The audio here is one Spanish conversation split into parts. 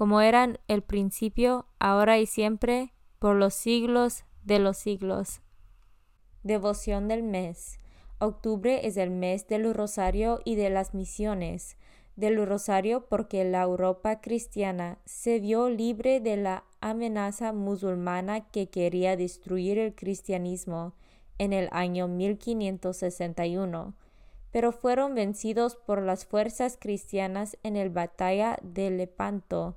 como eran el principio, ahora y siempre, por los siglos de los siglos. Devoción del mes. Octubre es el mes del rosario y de las misiones. Del rosario porque la Europa cristiana se vio libre de la amenaza musulmana que quería destruir el cristianismo en el año 1561, pero fueron vencidos por las fuerzas cristianas en la batalla de Lepanto,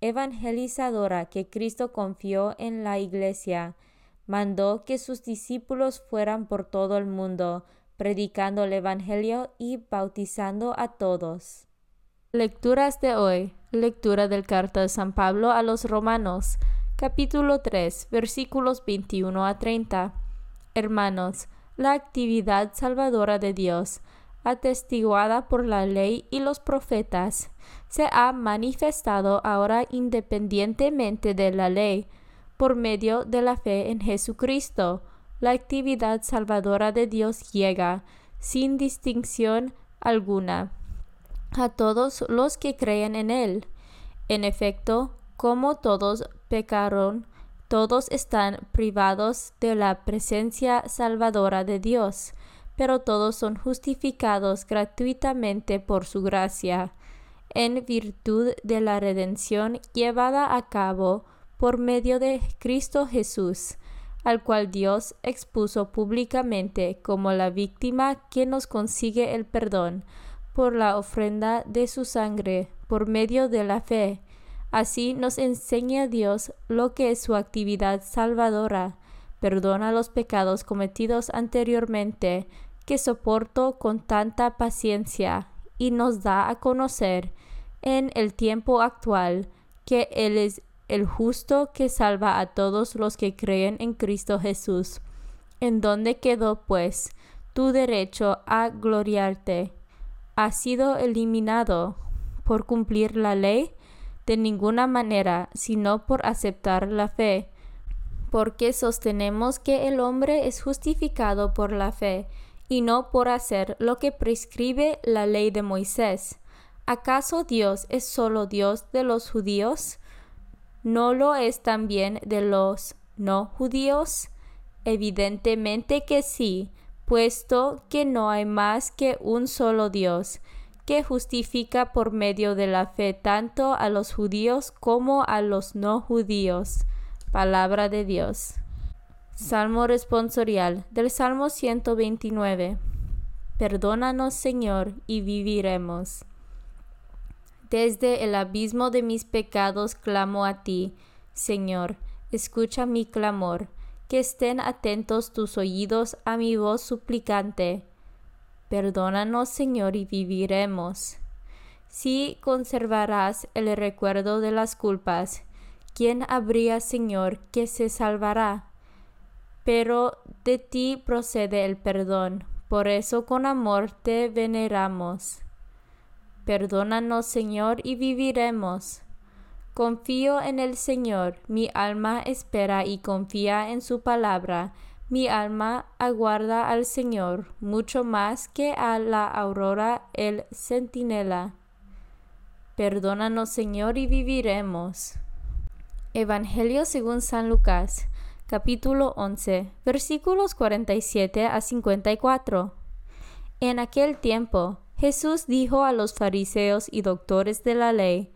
evangelizadora que Cristo confió en la Iglesia, mandó que sus discípulos fueran por todo el mundo, predicando el Evangelio y bautizando a todos. Lecturas de hoy. Lectura del carta de San Pablo a los Romanos, capítulo 3, versículos 21 a 30. Hermanos, la actividad salvadora de Dios atestiguada por la ley y los profetas, se ha manifestado ahora independientemente de la ley, por medio de la fe en Jesucristo. La actividad salvadora de Dios llega, sin distinción alguna, a todos los que creen en Él. En efecto, como todos pecaron, todos están privados de la presencia salvadora de Dios pero todos son justificados gratuitamente por su gracia, en virtud de la redención llevada a cabo por medio de Cristo Jesús, al cual Dios expuso públicamente como la víctima que nos consigue el perdón por la ofrenda de su sangre por medio de la fe. Así nos enseña Dios lo que es su actividad salvadora, perdona los pecados cometidos anteriormente, que soportó con tanta paciencia y nos da a conocer en el tiempo actual que Él es el justo que salva a todos los que creen en Cristo Jesús, ¿En dónde quedó, pues, tu derecho a gloriarte? ¿Ha sido eliminado por cumplir la ley? De ninguna manera, sino por aceptar la fe. Porque sostenemos que el hombre es justificado por la fe, y no por hacer lo que prescribe la ley de Moisés. ¿Acaso Dios es solo Dios de los judíos? ¿No lo es también de los no judíos? Evidentemente que sí, puesto que no hay más que un solo Dios, que justifica por medio de la fe tanto a los judíos como a los no judíos. Palabra de Dios. Salmo responsorial del Salmo 129. Perdónanos, Señor, y viviremos. Desde el abismo de mis pecados clamo a ti, Señor, escucha mi clamor que estén atentos tus oídos a mi voz suplicante. Perdónanos, Señor, y viviremos. Si conservarás el recuerdo de las culpas, ¿quién habría, Señor, que se salvará? Pero de ti procede el perdón, por eso con amor te veneramos. Perdónanos, Señor, y viviremos. Confío en el Señor, mi alma espera y confía en su palabra. Mi alma aguarda al Señor mucho más que a la aurora el centinela. Perdónanos, Señor, y viviremos. Evangelio según San Lucas, capítulo 11, versículos 47 a 54. En aquel tiempo, Jesús dijo a los fariseos y doctores de la ley,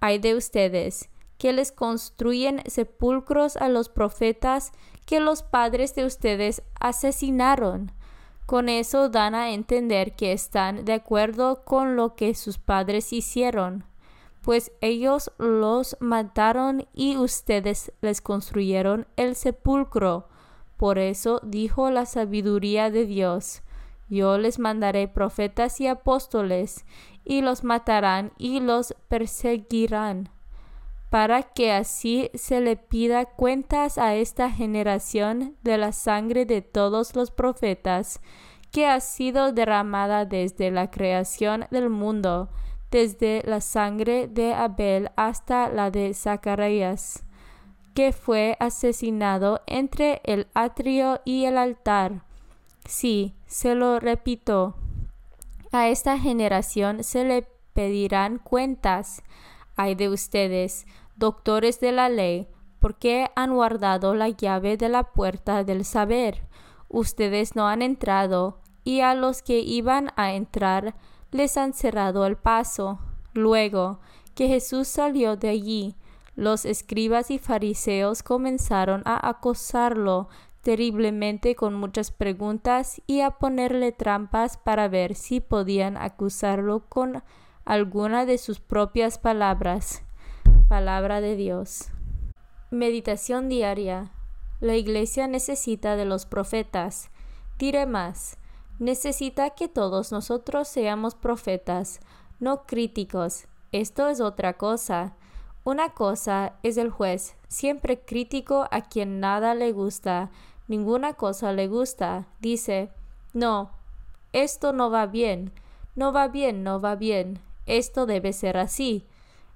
hay de ustedes, que les construyen sepulcros a los profetas que los padres de ustedes asesinaron. Con eso dan a entender que están de acuerdo con lo que sus padres hicieron, pues ellos los mataron y ustedes les construyeron el sepulcro. Por eso dijo la sabiduría de Dios, yo les mandaré profetas y apóstoles, y los matarán y los perseguirán, para que así se le pida cuentas a esta generación de la sangre de todos los profetas, que ha sido derramada desde la creación del mundo, desde la sangre de Abel hasta la de Zacarías, que fue asesinado entre el atrio y el altar. Sí, se lo repito, a esta generación se le pedirán cuentas. Hay de ustedes, doctores de la ley, porque han guardado la llave de la puerta del saber. Ustedes no han entrado, y a los que iban a entrar les han cerrado el paso. Luego que Jesús salió de allí, los escribas y fariseos comenzaron a acosarlo terriblemente con muchas preguntas y a ponerle trampas para ver si podían acusarlo con alguna de sus propias palabras. Palabra de Dios. Meditación diaria. La Iglesia necesita de los profetas. Diré más. Necesita que todos nosotros seamos profetas, no críticos. Esto es otra cosa. Una cosa es el juez, siempre crítico a quien nada le gusta, ninguna cosa le gusta. Dice, no, esto no va bien, no va bien, no va bien, esto debe ser así.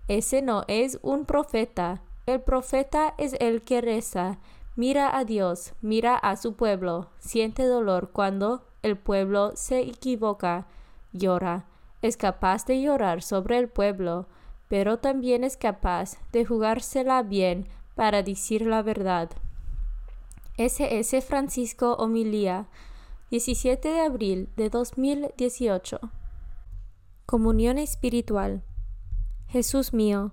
Ese no es un profeta. El profeta es el que reza, mira a Dios, mira a su pueblo, siente dolor cuando el pueblo se equivoca, llora, es capaz de llorar sobre el pueblo, pero también es capaz de jugársela bien para decir la verdad. SS Francisco Homilía, 17 de abril de 2018. Comunión espiritual. Jesús mío,